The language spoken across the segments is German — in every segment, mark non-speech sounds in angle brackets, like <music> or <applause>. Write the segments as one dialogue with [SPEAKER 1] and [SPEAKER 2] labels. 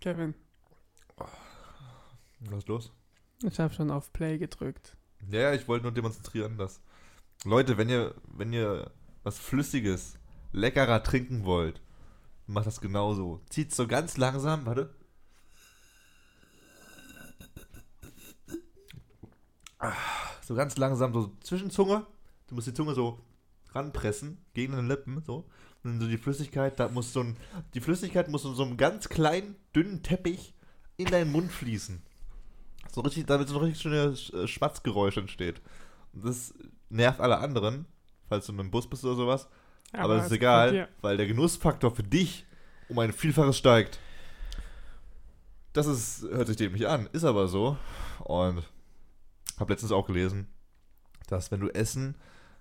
[SPEAKER 1] Kevin,
[SPEAKER 2] Was ist los?
[SPEAKER 1] ich habe schon auf Play gedrückt.
[SPEAKER 2] Ja, ja, ich wollte nur demonstrieren, dass. Leute, wenn ihr, wenn ihr was Flüssiges, leckerer trinken wollt, macht das genauso. Zieht so ganz langsam, warte. Ah, So ganz langsam, so zwischen Zunge. Du musst die Zunge so ranpressen, gegen den Lippen, so. Und dann so die Flüssigkeit, da muss so ein, die Flüssigkeit muss in so einem ganz kleinen, dünnen Teppich in deinen Mund fließen. So richtig, damit so ein richtig schönes äh, Schmatzgeräusch entsteht. Und das nervt alle anderen, falls du in einem Bus bist oder sowas. Aber, das ist egal, weil der Genussfaktor für dich um ein Vielfaches steigt. Das ist, hört sich dem nicht an, ist aber so. Und habe letztens auch gelesen, dass wenn du Essen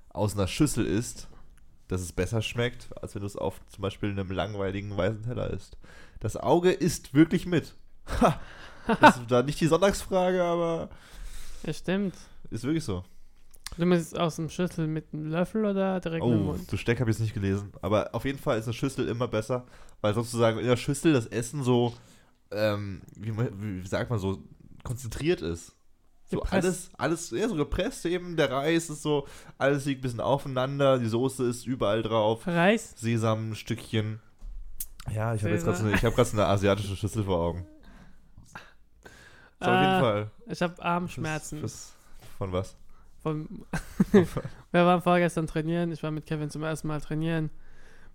[SPEAKER 2] aus einer Schüssel isst, dass es besser schmeckt, als wenn du es auf zum Beispiel einem langweiligen weißen Teller isst. Das Auge isst wirklich mit. Ha! Das ist da nicht die Sonntagsfrage, aber.
[SPEAKER 1] Ja, stimmt.
[SPEAKER 2] ist wirklich so.
[SPEAKER 1] Du musst aus dem Schüssel mit einem Löffel oder direkt
[SPEAKER 2] Oh,
[SPEAKER 1] Mund?
[SPEAKER 2] zu Steck habe ich es nicht gelesen. Aber auf jeden Fall ist eine Schüssel immer besser, weil sozusagen in der Schüssel das Essen so, ähm, wie, wie sagt man so, konzentriert ist. So
[SPEAKER 1] Gepresst.
[SPEAKER 2] alles, alles, ja, so gepresst eben. Der Reis ist so, alles liegt ein bisschen aufeinander, die Soße ist überall drauf.
[SPEAKER 1] Reis?
[SPEAKER 2] Sesamstückchen. Ja, ich habe jetzt gerade so eine, ich hab grad so eine asiatische Schüssel vor Augen. So, auf jeden
[SPEAKER 1] Ah,
[SPEAKER 2] Fall.
[SPEAKER 1] Ich habe
[SPEAKER 2] Fürs-
[SPEAKER 1] Armschmerzen.
[SPEAKER 2] fürs- Von was?
[SPEAKER 1] Vom <laughs> Wir waren vorgestern trainieren. Ich war mit Kevin zum ersten Mal trainieren.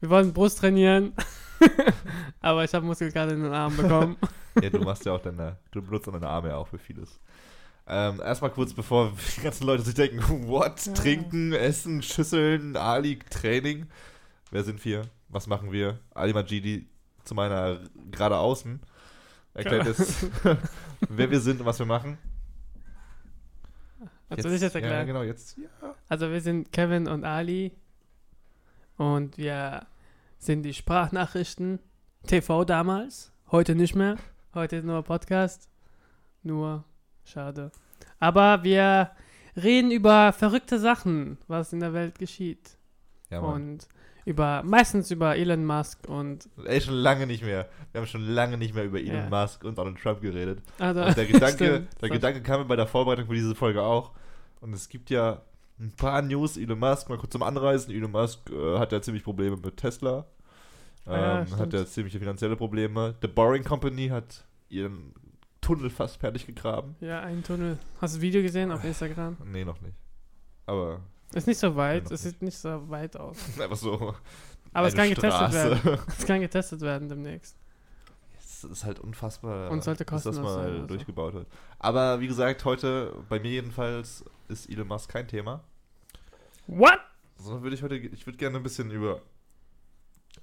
[SPEAKER 1] Wir wollten Brust trainieren. <laughs> Aber ich habe Muskelkater in den Arm bekommen. <laughs>
[SPEAKER 2] Ja, du machst ja auch deine, du benutzt deine Arme ja auch für vieles. Ähm, erstmal kurz, bevor <laughs> die ganzen Leute sich denken, what?
[SPEAKER 1] Ja.
[SPEAKER 2] Trinken, Essen, Schüsseln, Ali, Training. Wer sind wir? Was machen wir? Ali Majidi zu meiner gerade außen. Erklärt es, <laughs> wer wir sind und was wir machen.
[SPEAKER 1] Also ich jetzt
[SPEAKER 2] Ja,
[SPEAKER 1] erklären.
[SPEAKER 2] genau, jetzt. Ja.
[SPEAKER 1] Also wir sind Kevin und Ali. Und wir sind die Sprachnachrichten. TV damals. Heute nicht mehr. Heute nur Podcast. Nur schade. Aber wir reden über verrückte Sachen, was in der Welt geschieht.
[SPEAKER 2] Ja, Mann.
[SPEAKER 1] und über meistens über Elon Musk und
[SPEAKER 2] Ey, schon lange nicht mehr. Wir haben schon lange nicht mehr über Elon
[SPEAKER 1] Ja.
[SPEAKER 2] Musk und Donald Trump geredet.
[SPEAKER 1] also,
[SPEAKER 2] Und der Gedanke, <laughs>
[SPEAKER 1] stimmt.
[SPEAKER 2] der Gedanke kam mir bei der Vorbereitung für diese Folge auch. Und es gibt ja ein paar News. Elon Musk, mal kurz zum Anreißen. Elon Musk äh, hat ja ziemlich Probleme mit Tesla. Ähm,
[SPEAKER 1] Ja,
[SPEAKER 2] hat ja ziemliche finanzielle Probleme. The Boring Company hat ihren Tunnel fast fertig gegraben.
[SPEAKER 1] Ja, ein Tunnel. Hast du das Video gesehen auf Instagram? <laughs>
[SPEAKER 2] Nee, noch nicht. Aber
[SPEAKER 1] Ist nicht so weit, es sieht nicht so weit aus. <laughs>
[SPEAKER 2] einfach so.
[SPEAKER 1] Aber es kann getestet
[SPEAKER 2] Straße.
[SPEAKER 1] werden. <laughs> Es kann getestet werden demnächst.
[SPEAKER 2] Es ist halt unfassbar,
[SPEAKER 1] Und sollte
[SPEAKER 2] dass das mal
[SPEAKER 1] sein, also.
[SPEAKER 2] durchgebaut wird. Aber wie gesagt, heute, bei mir jedenfalls, ist Elon Musk kein Thema.
[SPEAKER 1] What?
[SPEAKER 2] So würde ich heute, ich würde gerne ein bisschen über.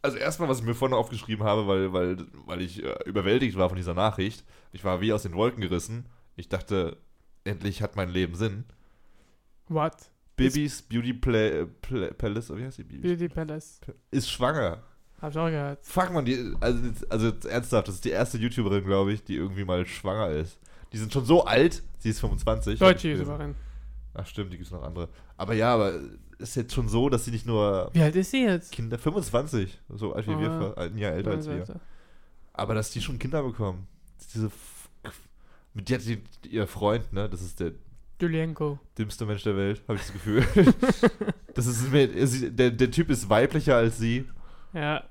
[SPEAKER 2] Also erstmal, was ich mir vorne aufgeschrieben habe, weil, weil, weil ich äh, überwältigt war von dieser Nachricht. Ich war wie aus den Wolken gerissen. Ich dachte, endlich hat mein Leben Sinn.
[SPEAKER 1] What?
[SPEAKER 2] Bibis Beauty Play, Play, Palace, wie heißt die? Bibis?
[SPEAKER 1] Beauty Palace.
[SPEAKER 2] Ist schwanger.
[SPEAKER 1] Hab ich auch gehört.
[SPEAKER 2] Fuck man, die, also, also ernsthaft, das ist die erste YouTuberin, glaube ich, die irgendwie mal schwanger ist. Die sind schon so alt, sie ist 25.
[SPEAKER 1] Deutsche. YouTuberin.
[SPEAKER 2] Ach stimmt, die gibt es noch andere. Aber ja, aber ist jetzt schon so, dass sie nicht nur
[SPEAKER 1] Wie alt ist sie jetzt?
[SPEAKER 2] Kinder, 25, so alt wie wir,
[SPEAKER 1] Ah.
[SPEAKER 2] ver- ein Jahr älter als wir. Aber dass die schon Kinder bekommen. Diese, mit der die, ihr Freund, ne, das ist der
[SPEAKER 1] Julienko.
[SPEAKER 2] dümmste Mensch der Welt, habe ich das Gefühl. <laughs> das ist, mir- der, der Typ ist weiblicher als sie.
[SPEAKER 1] Ja.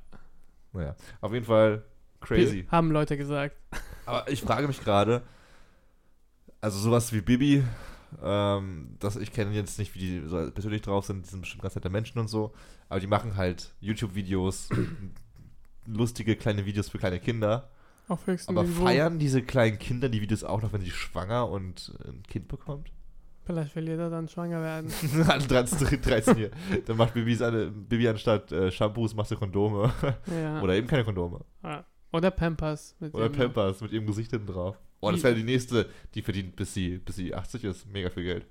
[SPEAKER 2] Naja, auf jeden Fall crazy.
[SPEAKER 1] Haben Leute gesagt.
[SPEAKER 2] Aber ich frage mich gerade, also sowas wie Bibi, ähm, das, ich kenne jetzt nicht, wie die so persönlich drauf sind, die sind bestimmt ganz nette Menschen und so, aber die machen halt YouTube-Videos, <clears throat> lustige kleine Videos für kleine Kinder.
[SPEAKER 1] Auf höchstem
[SPEAKER 2] Aber
[SPEAKER 1] Niveau.
[SPEAKER 2] feiern diese kleinen Kinder die Videos auch noch, wenn sie schwanger und ein Kind bekommt?
[SPEAKER 1] Vielleicht will jeder dann schwanger werden. <laughs>
[SPEAKER 2] Alle 13, 13 hier. Dann macht Bibi, seine, Bibi anstatt äh, Shampoos macht sie Kondome.
[SPEAKER 1] Ja.
[SPEAKER 2] Oder eben keine Kondome.
[SPEAKER 1] Ja. Oder Pampers. Mit
[SPEAKER 2] Oder Pampers mit ihrem Gesicht hinten drauf. Oh, das wäre die nächste, die verdient, bis sie, bis sie 80 ist. Mega viel Geld.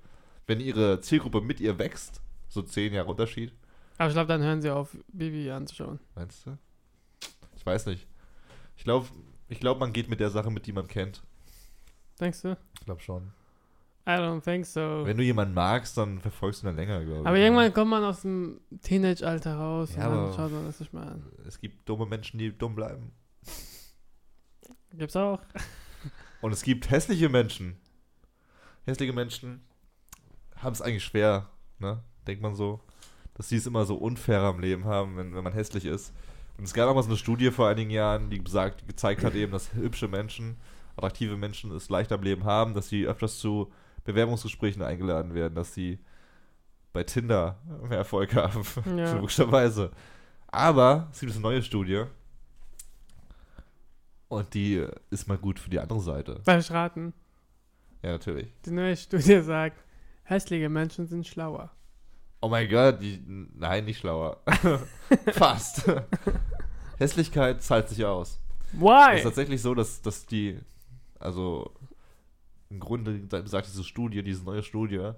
[SPEAKER 2] Wenn ihre Zielgruppe mit ihr wächst, so 10 Jahre Unterschied,
[SPEAKER 1] Aber ich glaube, dann hören sie auf, Bibi anzuschauen.
[SPEAKER 2] meinst du? Ich weiß nicht. Ich glaube, ich glaub, man geht mit der Sache mit, die man kennt.
[SPEAKER 1] Denkst du?
[SPEAKER 2] Ich glaube schon.
[SPEAKER 1] I don't think so.
[SPEAKER 2] Wenn du jemanden magst, dann verfolgst du ihn dann länger, glaube ich.
[SPEAKER 1] Aber irgendwann kommt man aus dem Teenage-Alter raus
[SPEAKER 2] Ja,
[SPEAKER 1] und dann schaut man das nicht mehr an.
[SPEAKER 2] Es gibt dumme Menschen, die dumm bleiben.
[SPEAKER 1] Gibt's auch.
[SPEAKER 2] Und es gibt hässliche Menschen. Hässliche Menschen haben es eigentlich schwer, ne? Denkt man so. Dass sie es immer so unfair am Leben haben, wenn, wenn man hässlich ist. Und es gab auch mal so eine Studie vor einigen Jahren, die, besagt, die gezeigt hat eben, dass hübsche Menschen, attraktive Menschen es leichter im Leben haben, dass sie öfters zu Bewerbungsgesprächen eingeladen werden, dass sie bei Tinder mehr Erfolg haben.
[SPEAKER 1] Ja. <laughs>
[SPEAKER 2] Logischerweise. Aber es gibt eine neue Studie. Und die ist mal gut für die andere Seite.
[SPEAKER 1] Darf ich raten?
[SPEAKER 2] Ja, natürlich.
[SPEAKER 1] Die neue Studie sagt, hässliche Menschen sind schlauer.
[SPEAKER 2] Oh mein Gott, die, nein, nicht schlauer. <laughs> Fast. Hässlichkeit zahlt sich aus. Es ist
[SPEAKER 1] Why?
[SPEAKER 2] tatsächlich so, dass, dass die, also im Grunde sagt diese Studie, diese neue Studie,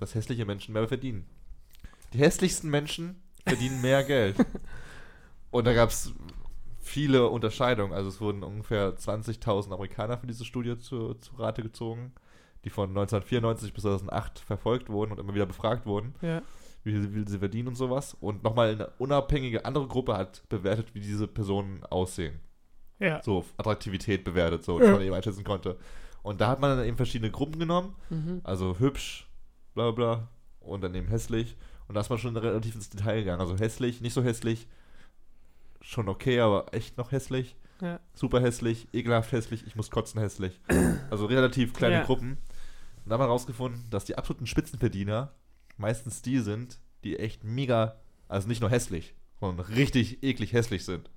[SPEAKER 2] dass hässliche Menschen mehr verdienen. Die hässlichsten Menschen verdienen mehr Geld. <laughs> Und da gab es viele Unterscheidungen. Also es wurden ungefähr 20.000 Amerikaner für diese Studie zu, zu Rate gezogen, die von 1994 bis 2008 verfolgt wurden und immer wieder befragt wurden
[SPEAKER 1] Ja.
[SPEAKER 2] wie viel, sie verdienen und sowas. Und nochmal eine unabhängige andere Gruppe hat bewertet, wie diese Personen aussehen.
[SPEAKER 1] Ja.
[SPEAKER 2] So Attraktivität bewertet, so,
[SPEAKER 1] Ja.
[SPEAKER 2] dass man eben einschätzen konnte. Und da hat man dann eben verschiedene Gruppen genommen,
[SPEAKER 1] Mhm.
[SPEAKER 2] also hübsch, bla bla, und dann eben hässlich. Und da ist man schon relativ ins Detail gegangen. Also hässlich, nicht so hässlich, schon okay, aber echt noch hässlich.
[SPEAKER 1] Ja.
[SPEAKER 2] Super hässlich, ekelhaft hässlich, ich muss kotzen hässlich. <clears throat> Also relativ kleine
[SPEAKER 1] Ja.
[SPEAKER 2] Gruppen. Und da haben wir herausgefunden, dass die absoluten Spitzenverdiener meistens die sind, die echt mega, also nicht nur hässlich, sondern richtig eklig hässlich sind.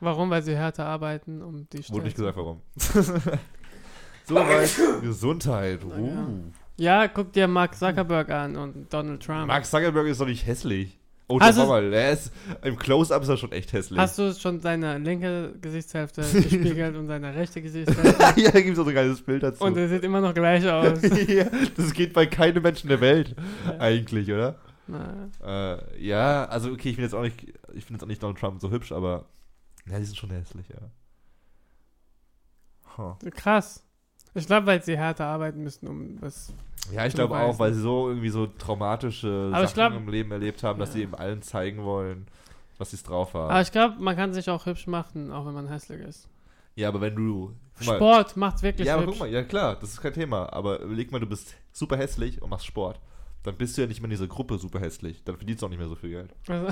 [SPEAKER 1] Warum? Weil sie härter arbeiten, um die
[SPEAKER 2] Wurde nicht gesagt, warum. <laughs> Soweit Gesundheit. Uh.
[SPEAKER 1] Ja, guck dir Mark Zuckerberg an und Donald Trump.
[SPEAKER 2] Mark Zuckerberg ist doch nicht hässlich. Oh,
[SPEAKER 1] Hast
[SPEAKER 2] doch
[SPEAKER 1] du-
[SPEAKER 2] mal, ist im Close-Up ist er schon echt hässlich.
[SPEAKER 1] Hast du schon seine linke Gesichtshälfte <laughs> gespiegelt und seine rechte Gesichtshälfte? <laughs>
[SPEAKER 2] ja, da gibt es auch so ein geiles Bild dazu.
[SPEAKER 1] und er sieht immer noch gleich aus. <laughs>
[SPEAKER 2] ja, das geht bei keinem Menschen der Welt,
[SPEAKER 1] Ja.
[SPEAKER 2] eigentlich, oder? Äh, ja, also okay, ich finde jetzt auch nicht, ich finde jetzt auch nicht Donald Trump so hübsch, aber ja, die sind schon hässlich, ja. Huh.
[SPEAKER 1] krass. Ich glaube, weil sie härter arbeiten müssen, um das.
[SPEAKER 2] Ja, ich glaube auch, weil sie so irgendwie so traumatische
[SPEAKER 1] Aber ich
[SPEAKER 2] Sachen
[SPEAKER 1] glaub-
[SPEAKER 2] im Leben erlebt haben, dass
[SPEAKER 1] Ja.
[SPEAKER 2] sie eben allen zeigen wollen, was sie drauf haben.
[SPEAKER 1] Aber ich glaube, man kann sich auch hübsch machen, auch wenn man hässlich ist.
[SPEAKER 2] ja, aber wenn du mal,
[SPEAKER 1] Sport macht wirklich
[SPEAKER 2] Ja, aber
[SPEAKER 1] hübsch.
[SPEAKER 2] guck mal, ja klar, das ist kein Thema. Aber überleg mal, du bist super hässlich und machst Sport. Dann bist du ja nicht mehr in dieser Gruppe super hässlich. Dann verdienst du auch nicht mehr so viel Geld.
[SPEAKER 1] Also,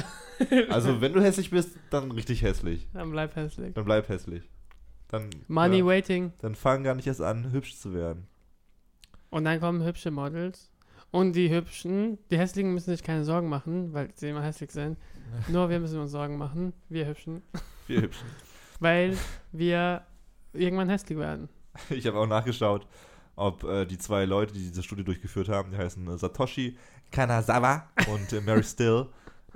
[SPEAKER 2] Also, wenn du hässlich bist, dann richtig hässlich.
[SPEAKER 1] dann bleib hässlich.
[SPEAKER 2] Dann bleib hässlich. Dann,
[SPEAKER 1] Money
[SPEAKER 2] ja,
[SPEAKER 1] waiting.
[SPEAKER 2] dann fang gar nicht erst an, hübsch zu werden.
[SPEAKER 1] Und dann kommen hübsche Models. Und die hübschen, die hässlichen müssen sich keine Sorgen machen, weil sie immer hässlich sind. <laughs> Nur wir müssen uns Sorgen machen, wir hübschen, <laughs>
[SPEAKER 2] Wir hübschen. <laughs>
[SPEAKER 1] weil wir irgendwann hässlich werden.
[SPEAKER 2] Ich habe auch nachgeschaut, ob äh, die zwei Leute, die diese Studie durchgeführt haben, die heißen äh, Satoshi Kanazawa und äh, Mary Still.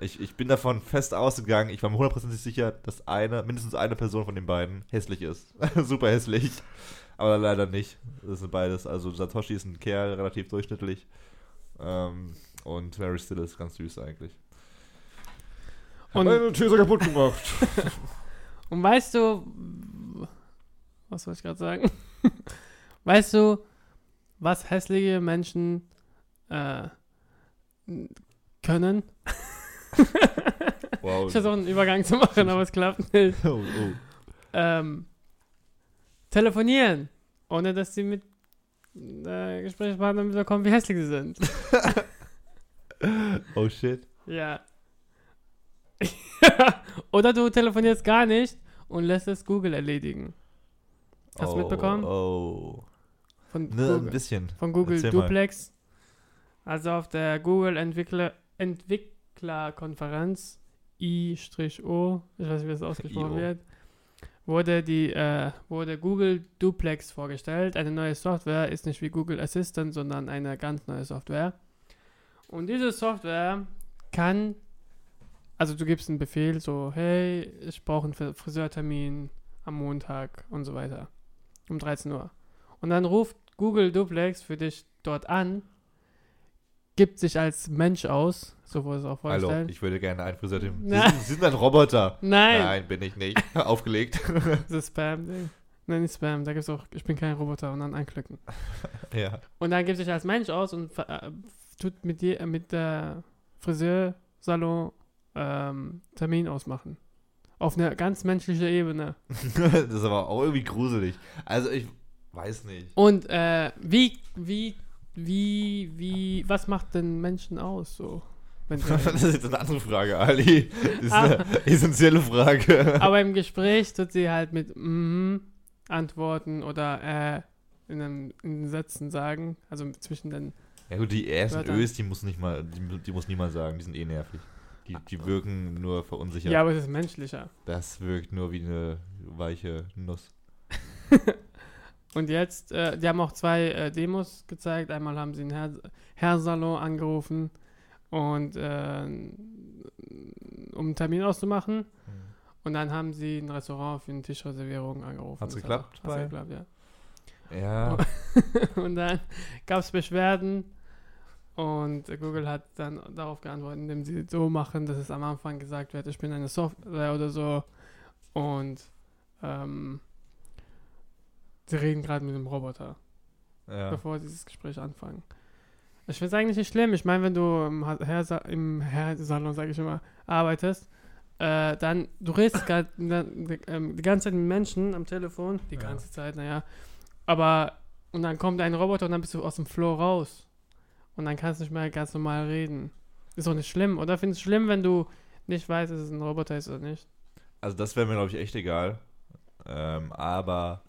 [SPEAKER 2] Ich, ich bin davon fest ausgegangen, ich war mir hundertprozentig sicher, dass eine, mindestens eine Person von den beiden hässlich ist. <laughs> Super hässlich. Aber leider nicht. Das sind beides. Also Satoshi ist ein Kerl, relativ durchschnittlich. Ähm, und Mary Still ist ganz süß eigentlich.
[SPEAKER 1] Und-
[SPEAKER 2] meine These kaputt gemacht. <laughs>
[SPEAKER 1] Und weißt du, was soll ich gerade sagen? <laughs> weißt du, was hässliche Menschen äh, können? <laughs>
[SPEAKER 2] wow.
[SPEAKER 1] Ich versuche einen Übergang zu machen, aber es klappt nicht.
[SPEAKER 2] Oh, oh.
[SPEAKER 1] Ähm, telefonieren, ohne dass sie mit äh, Gesprächspartnern mitbekommen, wie hässlich sie sind. <laughs>
[SPEAKER 2] oh shit.
[SPEAKER 1] Ja. <laughs> Oder du telefonierst gar nicht und lässt es Google erledigen. Hast du
[SPEAKER 2] oh,
[SPEAKER 1] mitbekommen?
[SPEAKER 2] Oh.
[SPEAKER 1] Von
[SPEAKER 2] Ne, ein
[SPEAKER 1] Google.
[SPEAKER 2] bisschen.
[SPEAKER 1] Von Google
[SPEAKER 2] Erzähl mal.
[SPEAKER 1] Duplex. Also auf der Google Entwickler Entwicklerkonferenz I-O, ich weiß nicht, wie das ausgesprochen wird, wurde die äh, wurde Google Duplex vorgestellt. Eine neue Software ist nicht wie Google Assistant, sondern eine ganz neue Software. Und diese Software kann, also du gibst einen Befehl, so, hey, ich brauche einen Fri- Friseurtermin am Montag und so weiter. Um 13 Uhr. Und dann ruft Google Duplex für dich dort an, gibt sich als Mensch aus, so wurde es auch
[SPEAKER 2] Hallo,
[SPEAKER 1] vorgestellt.
[SPEAKER 2] ich würde gerne einen Friseurteam. Sie, Sie sind ein Roboter.
[SPEAKER 1] Nein,
[SPEAKER 2] Nein, bin ich nicht. <laughs> Aufgelegt. <laughs>
[SPEAKER 1] das ist Spam-Ding. Nein, nicht Spam, da gibt es auch, ich bin kein Roboter und dann anklicken. <laughs>
[SPEAKER 2] ja.
[SPEAKER 1] Und dann gibt sich als Mensch aus und äh, tut mit dir, äh, mit der Friseursalon ähm, Termin ausmachen. Auf einer ganz menschlichen Ebene.
[SPEAKER 2] das ist aber auch irgendwie gruselig. Also ich weiß nicht.
[SPEAKER 1] Und äh, wie, wie, wie, wie, was macht denn Menschen aus so? <laughs>
[SPEAKER 2] Das ist jetzt eine andere Frage, Ali. Das ist
[SPEAKER 1] Ah.
[SPEAKER 2] eine essentielle Frage.
[SPEAKER 1] Aber im Gespräch tut sie halt mit mhm antworten oder äh in, einem, in Sätzen sagen. Also zwischen den.
[SPEAKER 2] Ja gut, die ersten
[SPEAKER 1] Wörter.
[SPEAKER 2] Ös, die muss nicht mal, die, die muss niemand sagen, die sind eh nervig. Die, die wirken nur verunsichert.
[SPEAKER 1] Ja, aber es ist menschlicher.
[SPEAKER 2] Das wirkt nur wie eine weiche Nuss. <laughs>
[SPEAKER 1] Und jetzt, äh, die haben auch zwei äh, Demos gezeigt. Einmal haben sie einen Herr, Herrsalon angerufen und äh, um einen Termin auszumachen. Und dann haben sie ein Restaurant für eine Tischreservierung angerufen.
[SPEAKER 2] Hat's
[SPEAKER 1] Das
[SPEAKER 2] geklappt
[SPEAKER 1] Hat, hat's
[SPEAKER 2] bei-
[SPEAKER 1] geklappt, ja.
[SPEAKER 2] Ja, <laughs>
[SPEAKER 1] und dann gab es Beschwerden und Google hat dann darauf geantwortet, indem sie so machen, dass es am Anfang gesagt wird, ich bin eine Software oder so und ähm, sie reden gerade mit einem Roboter,
[SPEAKER 2] ja.
[SPEAKER 1] bevor sie dieses Gespräch anfangen. Ich finde es eigentlich nicht schlimm. Ich meine, wenn du im Ha- Hairsa im Hairsalon, sage ich immer, arbeitest, äh, dann, du redest grad, ähm, die ganze Zeit mit Menschen am Telefon, die
[SPEAKER 2] Ja.
[SPEAKER 1] ganze Zeit, naja, aber, und dann kommt ein Roboter und dann bist du aus dem Flow raus. Und dann kannst du nicht mehr ganz normal reden. Ist doch nicht schlimm, oder? Findest du schlimm, wenn du nicht weißt, dass es ein Roboter ist oder nicht?
[SPEAKER 2] Also das wäre mir, glaube ich, echt egal. Ähm, aber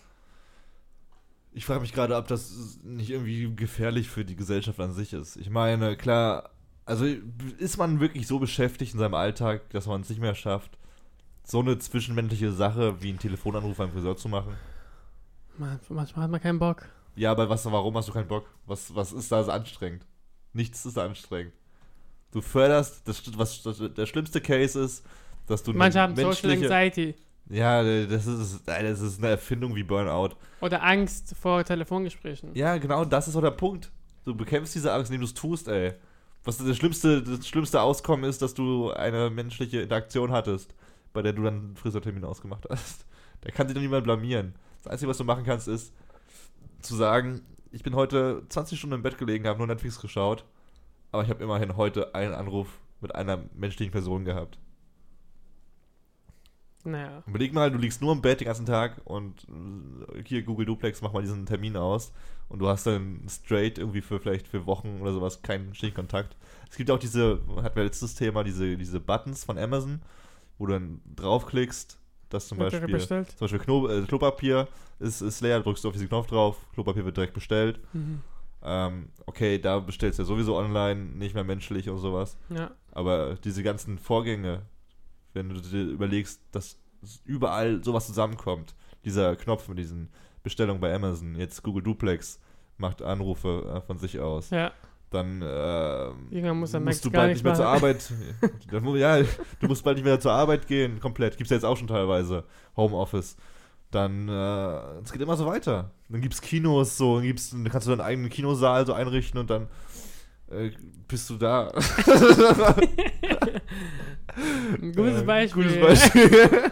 [SPEAKER 2] ich frage mich gerade, ob das nicht irgendwie gefährlich für die Gesellschaft an sich ist. Ich meine, klar, also ist man wirklich so beschäftigt in seinem Alltag, dass man es nicht mehr schafft, so eine zwischenmenschliche Sache wie einen Telefonanruf beim Friseur zu machen?
[SPEAKER 1] Man, manchmal hat man keinen Bock.
[SPEAKER 2] Ja, aber was, warum hast du keinen Bock? Was, was ist da so anstrengend? Nichts ist anstrengend. Du förderst, das, was das, der schlimmste Case ist, dass du
[SPEAKER 1] Manche haben Social Anxiety
[SPEAKER 2] Ja, das ist, das ist eine Erfindung wie Burnout.
[SPEAKER 1] oder Angst vor Telefongesprächen.
[SPEAKER 2] Ja, genau, das ist auch der Punkt. Du bekämpfst diese Angst, indem du es tust, ey. Was das schlimmste, das schlimmste Auskommen ist, dass du eine menschliche Interaktion hattest, bei der du dann einen Friseurtermin ausgemacht hast. Da kann sich doch niemand blamieren. Das Einzige, was du machen kannst, ist zu sagen, ich bin heute 20 Stunden im Bett gelegen, habe nur Netflix geschaut, aber ich habe immerhin heute einen Anruf mit einer menschlichen Person gehabt.
[SPEAKER 1] Naja.
[SPEAKER 2] Überleg mal, du liegst nur im Bett den ganzen Tag und äh, hier Google Duplex, mach mal diesen Termin aus und du hast dann straight irgendwie für vielleicht für Wochen oder sowas keinen ständigen Kontakt. Es gibt auch diese, hatten wir letztes Thema, diese, diese Buttons von Amazon, wo du dann draufklickst, dass zum Beispiel,
[SPEAKER 1] bestellt?
[SPEAKER 2] zum Beispiel Kno äh, Klopapier ist, ist leer, drückst du auf diesen Knopf drauf, Klopapier wird direkt bestellt.
[SPEAKER 1] Mhm.
[SPEAKER 2] Ähm, okay, da bestellst du ja sowieso online, nicht mehr menschlich und sowas.
[SPEAKER 1] Ja.
[SPEAKER 2] Aber diese ganzen Vorgänge, wenn du dir überlegst, dass überall sowas zusammenkommt, dieser Knopf mit diesen Bestellungen bei Amazon, jetzt Google Duplex macht Anrufe äh, von sich aus,
[SPEAKER 1] Ja.
[SPEAKER 2] dann äh,
[SPEAKER 1] muss
[SPEAKER 2] musst du bald nicht mehr zur. Arbeit. dann, ja, du musst bald nicht mehr zur Arbeit gehen, komplett. Gibt's ja jetzt auch schon teilweise Homeoffice. Dann, äh, es geht immer so weiter. Dann gibt's Kinos, so, dann, gibt's, dann kannst du deinen eigenen Kinosaal so einrichten und dann äh, bist du da. <laughs>
[SPEAKER 1] Ein gutes
[SPEAKER 2] Äh,
[SPEAKER 1] Beispiel.
[SPEAKER 2] Gutes Beispiel.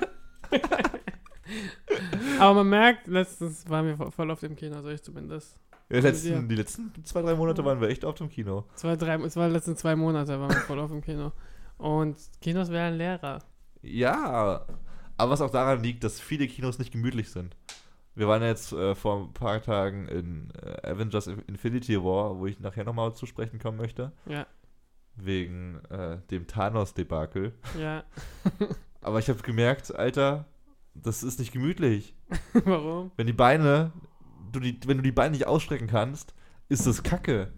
[SPEAKER 2] <laughs>
[SPEAKER 1] Aber man merkt, letztens waren wir vo- voll auf dem Kino, also ich zumindest.
[SPEAKER 2] Ja, die, letzten,
[SPEAKER 1] Ja.
[SPEAKER 2] die letzten zwei, drei Monate waren wir echt oft im Kino.
[SPEAKER 1] Zwei, drei, es war die letzten zwei Monate, waren wir voll auf dem Kino. Und Kinos wären leerer.
[SPEAKER 2] Ja, aber was auch daran liegt, dass viele Kinos nicht gemütlich sind. Wir waren jetzt äh, vor ein paar Tagen in äh, Avengers Infinity War, wo ich nachher nochmal zu sprechen kommen möchte,
[SPEAKER 1] Ja,
[SPEAKER 2] wegen äh, dem Thanos-Debakel.
[SPEAKER 1] ja. <laughs>
[SPEAKER 2] Aber ich habe gemerkt, Alter, das ist nicht gemütlich. <laughs>
[SPEAKER 1] Warum?
[SPEAKER 2] Wenn die Beine, du die, wenn du die Beine nicht ausstrecken kannst, ist das Kacke.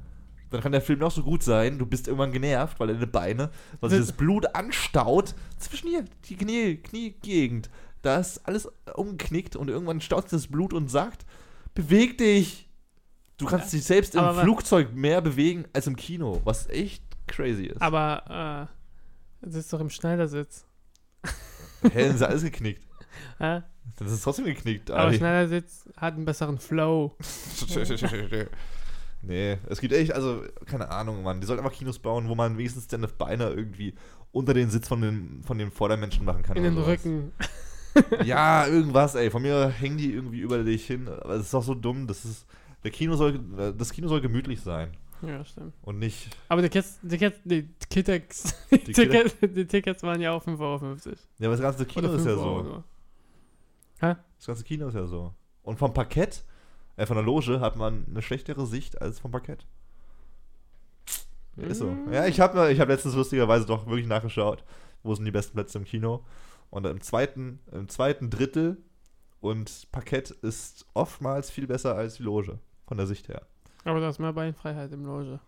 [SPEAKER 2] Dann kann der Film noch so gut sein, du bist irgendwann genervt, weil deine Beine, weil sich das Blut anstaut, zwischen hier, die Knie, Kniegegend. Da ist alles umgeknickt und irgendwann staut das Blut und sagt, beweg dich. Du kannst dich selbst im Flugzeug mehr bewegen als im Kino, was echt crazy ist.
[SPEAKER 1] Aber, äh, sitzt doch im Schneidersitz.
[SPEAKER 2] Hä, dann ist alles geknickt. <laughs>
[SPEAKER 1] Hä?
[SPEAKER 2] Das ist trotzdem geknickt,
[SPEAKER 1] Aber
[SPEAKER 2] Ali.
[SPEAKER 1] Schneidersitz hat einen besseren Flow. <laughs>
[SPEAKER 2] nee, es gibt echt, also, keine Ahnung, Mann. Die sollten einfach Kinos bauen, wo man wenigstens deine Beine irgendwie unter den Sitz von den, von den Vordermenschen machen kann.
[SPEAKER 1] In den. Rücken. <laughs>
[SPEAKER 2] Ja, irgendwas, ey. Von mir hängen die irgendwie über dich hin. Aber es ist doch so dumm. Das ist. Der Kino soll, das Kino soll gemütlich sein.
[SPEAKER 1] Ja, stimmt.
[SPEAKER 2] Und nicht
[SPEAKER 1] Aber die Tickets, die Tickets, die Tickets, <laughs>
[SPEAKER 2] Die
[SPEAKER 1] die Tickets, die Tickets waren ja auch 5,50 Euro.
[SPEAKER 2] Ja, aber das ganze Kino ist
[SPEAKER 1] 5
[SPEAKER 2] ja
[SPEAKER 1] Euro
[SPEAKER 2] so.
[SPEAKER 1] nur.
[SPEAKER 2] Das ganze Kino ist ja so. Und vom Parkett, äh, von der Loge, hat man eine schlechtere Sicht als vom Parkett. Ja, Ist so. Ja, ich habe ich hab letztens lustigerweise doch wirklich nachgeschaut, wo sind die besten Plätze im Kino. Und im zweiten, im zweiten Drittel und Parkett ist oftmals viel besser als die Loge, von der Sicht her.
[SPEAKER 1] Aber da ist mehr Beinfreiheit im Loge.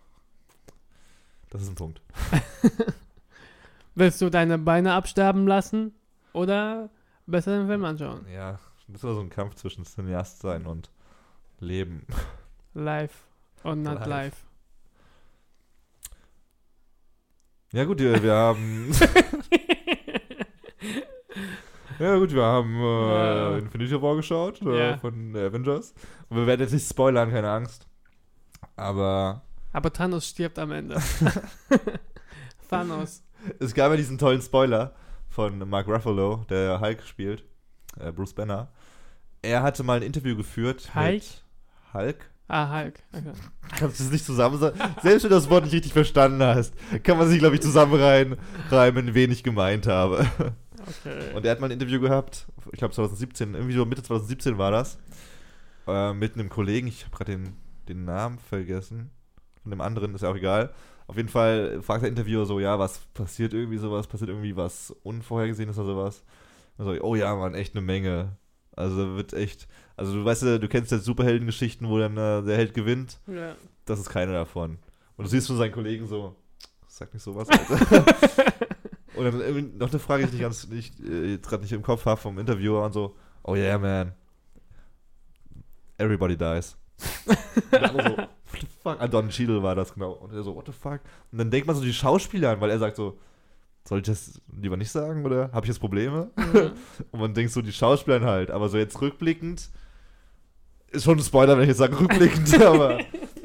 [SPEAKER 2] Das ist ein Punkt. <laughs>
[SPEAKER 1] Willst du deine Beine absterben lassen oder besser den Film anschauen?
[SPEAKER 2] Ja, das ist so ein Kampf zwischen Cineast sein und Leben.
[SPEAKER 1] Live or not
[SPEAKER 2] Live.
[SPEAKER 1] live.
[SPEAKER 2] Ja gut, wir, wir haben... <laughs> ja gut, wir haben äh. Infinity War geschaut äh, von Avengers. Und wir werden jetzt nicht spoilern, keine Angst. Aber
[SPEAKER 1] Aber Thanos stirbt am Ende. <laughs> Thanos.
[SPEAKER 2] es gab ja diesen tollen Spoiler von Mark Ruffalo, der Hulk spielt, äh, Bruce Banner. Er hatte mal ein Interview geführt
[SPEAKER 1] Hulk?
[SPEAKER 2] mit Hulk.
[SPEAKER 1] Ah, Hulk. Okay. <laughs>
[SPEAKER 2] Kannst du es nicht zusammen sagen? Selbst wenn du das Wort nicht richtig verstanden hast, kann man sich, glaube ich, zusammenreimen, reimen, wen ich gemeint habe. <laughs>
[SPEAKER 1] okay.
[SPEAKER 2] Und er hat mal ein Interview gehabt, ich glaube 2017, irgendwie so Mitte 2017 war das, äh, mit einem Kollegen, ich habe gerade den, den Namen vergessen, von dem anderen, ist ja auch egal. Auf jeden Fall fragt der Interviewer so, ja, was passiert irgendwie sowas, passiert irgendwie was Unvorhergesehenes oder sowas. Und so, oh ja, man, echt eine Menge. Also wird echt, also du weißt ja, du kennst ja Superheldengeschichten, wo dann äh, der Held gewinnt.
[SPEAKER 1] ja.
[SPEAKER 2] Das ist keine davon. Und du siehst von seinen Kollegen so, sag nicht sowas, <laughs> Alter. Und dann noch eine Frage, die ich nicht ganz, nicht, äh, gerade nicht im Kopf habe vom Interviewer und so, oh yeah, man. Everybody dies. und der andere so, what <laughs> the fuck? Ah, Don Cheadle war das, genau. Und er so, what the fuck? Und dann denkt man so die Schauspieler an, weil er sagt so, soll ich das lieber nicht sagen oder habe ich jetzt Probleme?
[SPEAKER 1] Ja. <laughs>
[SPEAKER 2] Und man denkt so, die Schauspieler halt. Aber so jetzt rückblickend, ist schon ein Spoiler, wenn ich jetzt sage rückblickend, <laughs> aber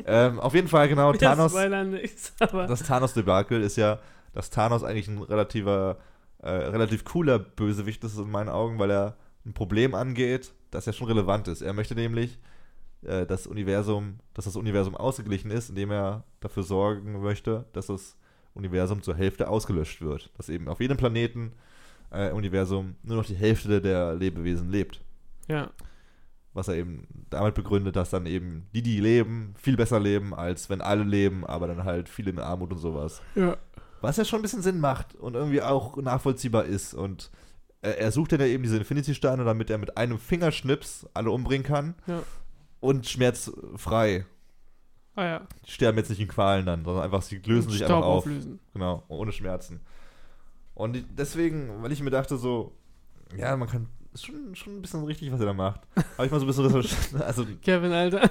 [SPEAKER 2] ähm, auf jeden Fall genau, Thanos, das Thanos-Debakel ist ja, dass Thanos eigentlich ein relativer, äh, relativ cooler Bösewicht ist in meinen Augen, weil er ein Problem angeht, das ja schon relevant ist. Er möchte nämlich äh, das Universum, dass das Universum ausgeglichen ist, indem er dafür sorgen möchte, dass das Universum zur Hälfte ausgelöscht wird. Dass eben auf jedem Planeten äh, Universum nur noch die Hälfte der Lebewesen lebt.
[SPEAKER 1] ja.
[SPEAKER 2] Was er eben damit begründet, dass dann eben die, die leben, viel besser leben, als wenn alle leben, aber dann halt viel in Armut und sowas.
[SPEAKER 1] Ja.
[SPEAKER 2] Was ja schon ein bisschen Sinn macht und irgendwie auch nachvollziehbar ist. Und er, er sucht dann ja eben diese Infinity-Steine, damit er mit einem Fingerschnips alle umbringen kann.
[SPEAKER 1] Ja.
[SPEAKER 2] Und schmerzfrei.
[SPEAKER 1] Ah ja.
[SPEAKER 2] Die sterben jetzt nicht in Qualen dann, sondern einfach, sie lösen sich
[SPEAKER 1] Staub
[SPEAKER 2] einfach auf.
[SPEAKER 1] auflösen.
[SPEAKER 2] Genau, ohne Schmerzen. Und deswegen, weil ich mir dachte so, ja, man kann, ist schon, schon ein bisschen richtig, was er da macht. <laughs> Habe ich mal so ein bisschen, also
[SPEAKER 1] Kevin, Alter.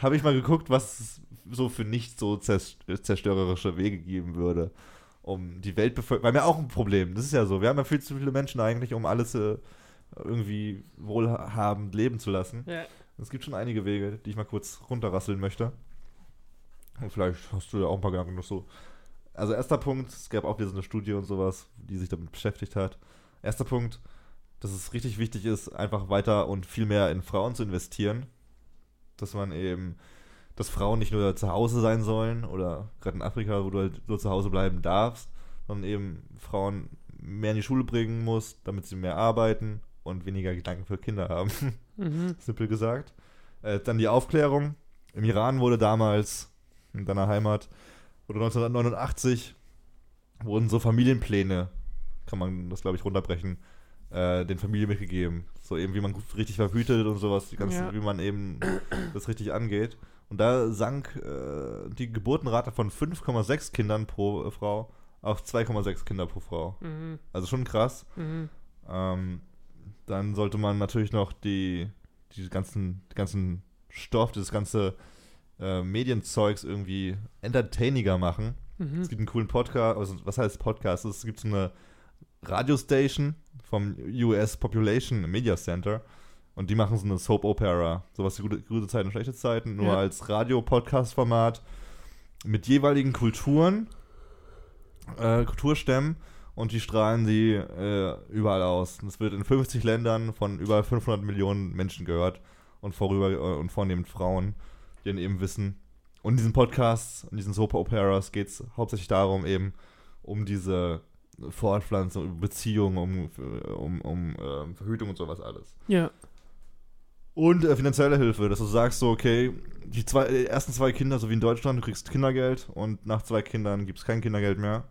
[SPEAKER 2] habe ich mal geguckt, was es so für nicht so zers- zerstörerische Wege geben würde, um die Weltbevölkerung. Weil wir auch ein Problem, das ist ja so. Wir haben ja viel zu viele Menschen eigentlich, um alles äh, irgendwie wohlhabend leben zu lassen.
[SPEAKER 1] Ja.
[SPEAKER 2] Es gibt schon einige Wege, die ich mal kurz runterrasseln möchte. Und vielleicht hast du ja auch ein paar Gedanken noch so. Also erster Punkt, es gab auch wieder so eine Studie und sowas, die sich damit beschäftigt hat. Erster Punkt, dass es richtig wichtig ist, einfach weiter und viel mehr in Frauen zu investieren. Dass man eben, dass Frauen nicht nur zu Hause sein sollen oder gerade in Afrika, wo du halt nur zu Hause bleiben darfst, sondern eben Frauen mehr in die Schule bringen musst, damit sie mehr arbeiten und weniger Gedanken für Kinder haben
[SPEAKER 1] Mhm. <laughs>
[SPEAKER 2] simpel gesagt. Äh, dann die Aufklärung. Im Iran wurde damals, in deiner Heimat, wurde 1989, wurden so Familienpläne, kann man das glaube ich runterbrechen, äh, den Familien mitgegeben. So eben, wie man gut richtig verhütet und sowas, die ganzen,
[SPEAKER 1] Ja.
[SPEAKER 2] wie man eben das richtig angeht. Und da sank äh, die Geburtenrate von 5,6 Kindern pro äh, Frau auf 2,6 Kinder pro Frau.
[SPEAKER 1] Mhm.
[SPEAKER 2] Also schon krass.
[SPEAKER 1] Mhm.
[SPEAKER 2] Ähm, dann sollte man natürlich noch die, die ganzen, die ganzen Stoff, das ganze äh, Medienzeugs irgendwie entertainiger machen.
[SPEAKER 1] Mhm.
[SPEAKER 2] Es gibt einen coolen Podcast, also was heißt Podcast? Es gibt so eine Radiostation vom US Population Media Center und die machen so eine Soap Opera, sowas wie gute, gute Zeiten und schlechte Zeiten, nur
[SPEAKER 1] Ja.
[SPEAKER 2] als Radio-Podcast-Format mit jeweiligen Kulturen, äh, Kulturstämmen und die strahlen sie äh, überall aus. Und Es wird in 50 Ländern von über 500 Millionen Menschen gehört und vorüber äh, und vornehmend Frauen, die dann eben wissen, Und in diesen Podcasts, in diesen Soap Operas geht es hauptsächlich darum, eben um diese Fortpflanzung, um Beziehungen, um, um, um ähm, Verhütung und sowas alles.
[SPEAKER 1] Ja.
[SPEAKER 2] Und äh, finanzielle Hilfe, dass du sagst so, okay, die, zwei, die ersten zwei Kinder, so wie in Deutschland, du kriegst Kindergeld und nach zwei Kindern gibt es kein Kindergeld mehr.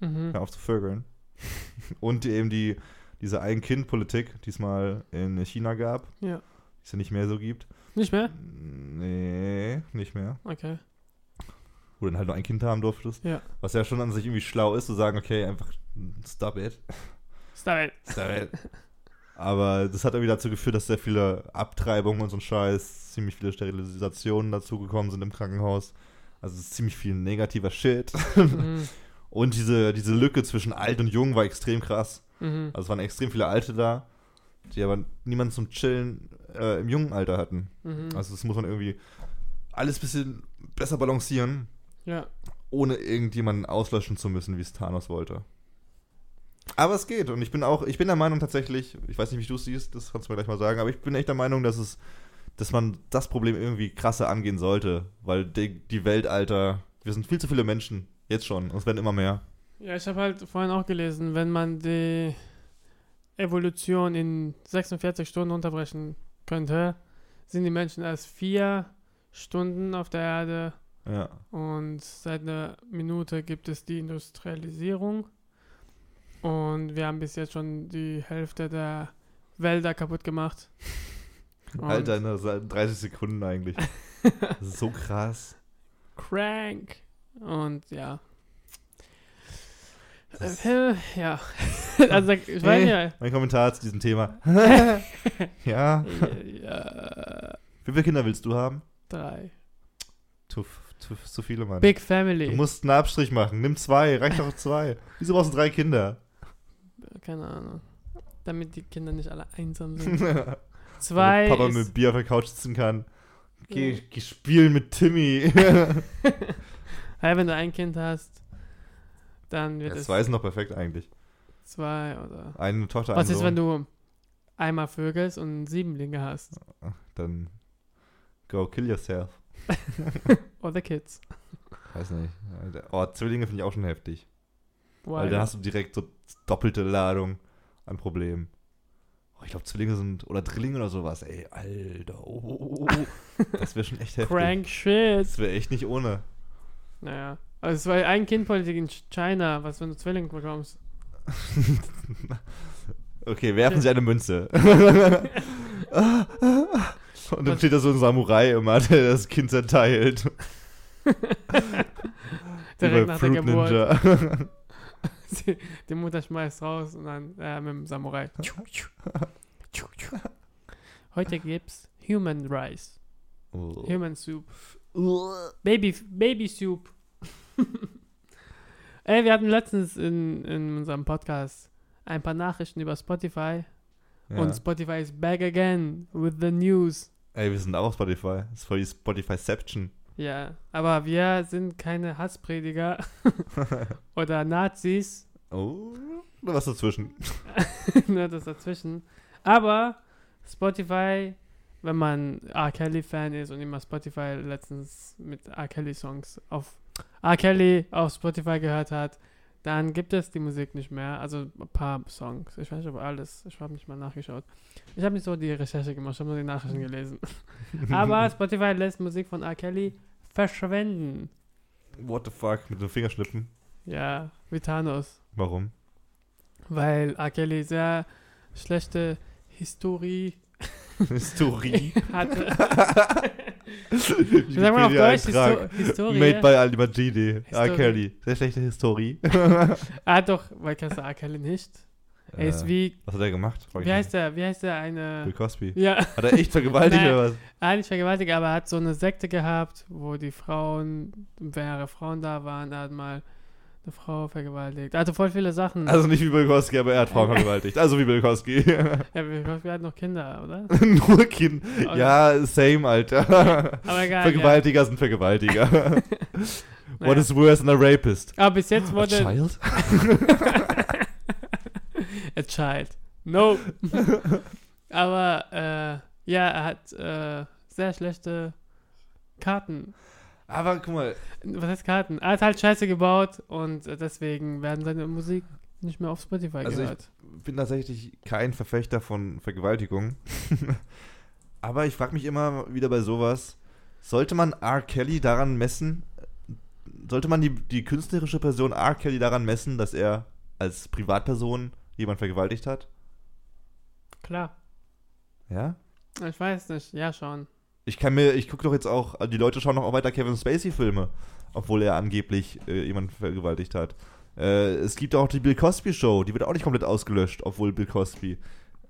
[SPEAKER 1] Mhm.
[SPEAKER 2] Hör auf zu vögeln. <laughs> und eben die, diese Ein-Kind-Politik, die es mal in China gab,
[SPEAKER 1] Ja.
[SPEAKER 2] die es ja nicht mehr so gibt.
[SPEAKER 1] Nicht mehr?
[SPEAKER 2] Nee, nicht mehr.
[SPEAKER 1] Okay.
[SPEAKER 2] Wo du dann halt nur ein Kind haben durftest.
[SPEAKER 1] Ja.
[SPEAKER 2] Was ja schon an sich irgendwie schlau ist, zu sagen, okay, einfach stop it.
[SPEAKER 1] Stop it.
[SPEAKER 2] Stop it. <laughs> Aber das hat irgendwie dazu geführt, dass sehr viele Abtreibungen und so ein Scheiß, ziemlich viele Sterilisationen dazugekommen sind im Krankenhaus. Also es ist ziemlich viel negativer Shit.
[SPEAKER 1] Mhm. <laughs>
[SPEAKER 2] Und diese, diese Lücke zwischen alt und jung war extrem krass.
[SPEAKER 1] Mhm.
[SPEAKER 2] Also es waren extrem viele Alte da, die aber niemanden zum Chillen äh, im jungen Alter hatten.
[SPEAKER 1] Mhm.
[SPEAKER 2] Also das muss man irgendwie alles ein bisschen besser balancieren,
[SPEAKER 1] ja.
[SPEAKER 2] ohne irgendjemanden auslöschen zu müssen, wie es Thanos wollte. Aber es geht und ich bin auch, ich bin der Meinung tatsächlich, ich weiß nicht, wie du es siehst, das kannst du mir gleich mal sagen, aber ich bin echt der Meinung, dass es, dass man das Problem irgendwie krasser angehen sollte, weil die, die Welt, Alter, wir sind viel zu viele Menschen, jetzt schon, und es werden immer mehr.
[SPEAKER 1] Ja, ich habe halt vorhin auch gelesen, wenn man die Evolution in 46 Stunden unterbrechen könnte, sind die Menschen erst vier Stunden auf der Erde
[SPEAKER 2] Ja.
[SPEAKER 1] und seit einer Minute gibt es die Industrialisierung und wir haben bis jetzt schon die Hälfte der Wälder kaputt gemacht. <laughs> Und
[SPEAKER 2] Alter, in der- 30 Sekunden eigentlich. Das <laughs> ist so krass.
[SPEAKER 1] Crank. Und ja.
[SPEAKER 2] Das-
[SPEAKER 1] Äh, ja. <laughs> also ich weiß
[SPEAKER 2] Hey.
[SPEAKER 1] ja.
[SPEAKER 2] Mein Kommentar zu diesem Thema. ja.
[SPEAKER 1] ja.
[SPEAKER 2] Wie viele Kinder willst du haben?
[SPEAKER 1] Drei.
[SPEAKER 2] Zu, zu, zu viele, Mann.
[SPEAKER 1] Big
[SPEAKER 2] Du
[SPEAKER 1] Family.
[SPEAKER 2] musst einen Abstrich machen. Nimm zwei, reicht doch zwei. Wieso brauchst du drei Kinder?
[SPEAKER 1] Keine Ahnung. Damit die Kinder nicht alle einsam <laughs> sind. Zwei.
[SPEAKER 2] Damit Papa
[SPEAKER 1] ist,
[SPEAKER 2] mit Bier auf der Couch sitzen kann. Geh,
[SPEAKER 1] Ja.
[SPEAKER 2] geh spielen mit Timmy. <laughs>
[SPEAKER 1] hey, wenn du ein Kind hast, dann wird
[SPEAKER 2] ja,
[SPEAKER 1] es
[SPEAKER 2] zwei sind doch perfekt eigentlich.
[SPEAKER 1] zwei oder.
[SPEAKER 2] Eine Tochter,
[SPEAKER 1] Was ist,
[SPEAKER 2] Sohn.
[SPEAKER 1] wenn du einmal vögelst und Siebenlinge hast?
[SPEAKER 2] Dann go kill yourself. <laughs>
[SPEAKER 1] Oder Kids.
[SPEAKER 2] Weiß nicht. Oh, Zwillinge finde ich auch schon heftig.
[SPEAKER 1] Why
[SPEAKER 2] Weil da
[SPEAKER 1] not?
[SPEAKER 2] hast du direkt so doppelte Ladung an Problemen. Oh, ich glaube, Zwillinge sind, oder Drillinge oder sowas, ey, Alter. Oh, oh, oh, oh. <laughs> Das wäre schon echt heftig.
[SPEAKER 1] Crank shit.
[SPEAKER 2] Das wäre echt nicht ohne.
[SPEAKER 1] Naja. Also es war ein Kindpolitik in China, was wenn du Zwillinge bekommst. <laughs>
[SPEAKER 2] Okay, werfen Sie eine Münze. <laughs> Und dann steht da so ein Samurai immer, der das Kind zerteilt.
[SPEAKER 1] Direkt nach der Geburt.
[SPEAKER 2] Ninja. <laughs>
[SPEAKER 1] Die, Mutter schmeißt raus und dann äh, mit dem Samurai. <laughs> Heute gibt's Human Rice.
[SPEAKER 2] Oh.
[SPEAKER 1] Human Soup. Baby, Baby Soup. <laughs> Ey, wir hatten letztens in, in unserem Podcast ein paar Nachrichten über Spotify.
[SPEAKER 2] Ja.
[SPEAKER 1] Und Spotify is back again with the news.
[SPEAKER 2] Ey, wir sind auch auf Spotify. Das ist voll die Spotify-Ception.
[SPEAKER 1] Ja, aber wir sind keine Hassprediger <laughs> <laughs> oder Nazis.
[SPEAKER 2] Oh, oder was dazwischen? <laughs>
[SPEAKER 1] Nur das dazwischen. Aber Spotify, wenn man R. Kelly-Fan ist und immer Spotify letztens mit R. Kelly-Songs auf R. Kelly auf Spotify gehört hat, dann gibt es die Musik nicht mehr. Also ein paar Songs. Ich weiß nicht, ob alles. Ich habe nicht mal nachgeschaut. Ich habe nicht so die Recherche gemacht, ich habe nur die Nachrichten gelesen. <laughs> Aber Spotify lässt Musik von R. Kelly verschwenden.
[SPEAKER 2] What the fuck? Mit dem Fingerschnippen?
[SPEAKER 1] Ja, wie Thanos.
[SPEAKER 2] Warum?
[SPEAKER 1] Weil R. Kelly sehr schlechte Historie <laughs>
[SPEAKER 2] Historie.
[SPEAKER 1] hatte. <laughs> Wie sagt man auf Deutsch. Histo Historie?
[SPEAKER 2] Made by Ali Majidi. R. Kelly. Sehr schlechte Historie. <laughs>
[SPEAKER 1] ah, doch, weil kennst du R. Kelly nicht? Er ist
[SPEAKER 2] Äh,
[SPEAKER 1] wie,
[SPEAKER 2] Was hat er gemacht?
[SPEAKER 1] Wie heißt der, wie heißt der eine,
[SPEAKER 2] Bill Cosby.
[SPEAKER 1] ja,
[SPEAKER 2] Hat er echt vergewaltigt
[SPEAKER 1] Nein.
[SPEAKER 2] oder was?
[SPEAKER 1] ah, nicht vergewaltigt, aber er hat so eine Sekte gehabt, wo die Frauen, mehrere Frauen da waren, er hat mal eine Frau vergewaltigt. Also voll viele Sachen.
[SPEAKER 2] Also nicht wie Bill Cosby, aber er hat Frauen <laughs> vergewaltigt. Also wie Bill Cosby.
[SPEAKER 1] ja, wir hatten noch Kinder, oder? <laughs>
[SPEAKER 2] Nur Kind.
[SPEAKER 1] Okay.
[SPEAKER 2] Ja, same, Alter.
[SPEAKER 1] Aber egal.
[SPEAKER 2] Vergewaltiger sind Vergewaltiger.
[SPEAKER 1] Ja. <laughs>
[SPEAKER 2] What
[SPEAKER 1] Naja.
[SPEAKER 2] is worse than a rapist?
[SPEAKER 1] Aber bis jetzt
[SPEAKER 2] A
[SPEAKER 1] wurde
[SPEAKER 2] child?
[SPEAKER 1] a child. No. Aber äh, ja, er hat äh, sehr schlechte Karten.
[SPEAKER 2] Aber guck mal,
[SPEAKER 1] Was heißt Karten? Er hat halt Scheiße gebaut und deswegen werden seine Musik nicht mehr auf Spotify
[SPEAKER 2] Also ich-
[SPEAKER 1] gehört.
[SPEAKER 2] bin tatsächlich kein Verfechter von Vergewaltigung. <laughs> Aber ich frage mich immer wieder bei sowas, sollte man R. Kelly daran messen, sollte man die, die künstlerische Person R. Kelly daran messen, dass er als Privatperson jemand vergewaltigt hat?
[SPEAKER 1] Klar.
[SPEAKER 2] Ja?
[SPEAKER 1] Ich weiß nicht. Ja, schon.
[SPEAKER 2] Ich kann mir, ich gucke doch jetzt auch, die Leute schauen noch auch weiter Kevin Spacey-Filme, obwohl er angeblich äh, jemanden vergewaltigt hat. Äh, es gibt auch die Bill Cosby Show, die wird auch nicht komplett ausgelöscht, obwohl Bill Cosby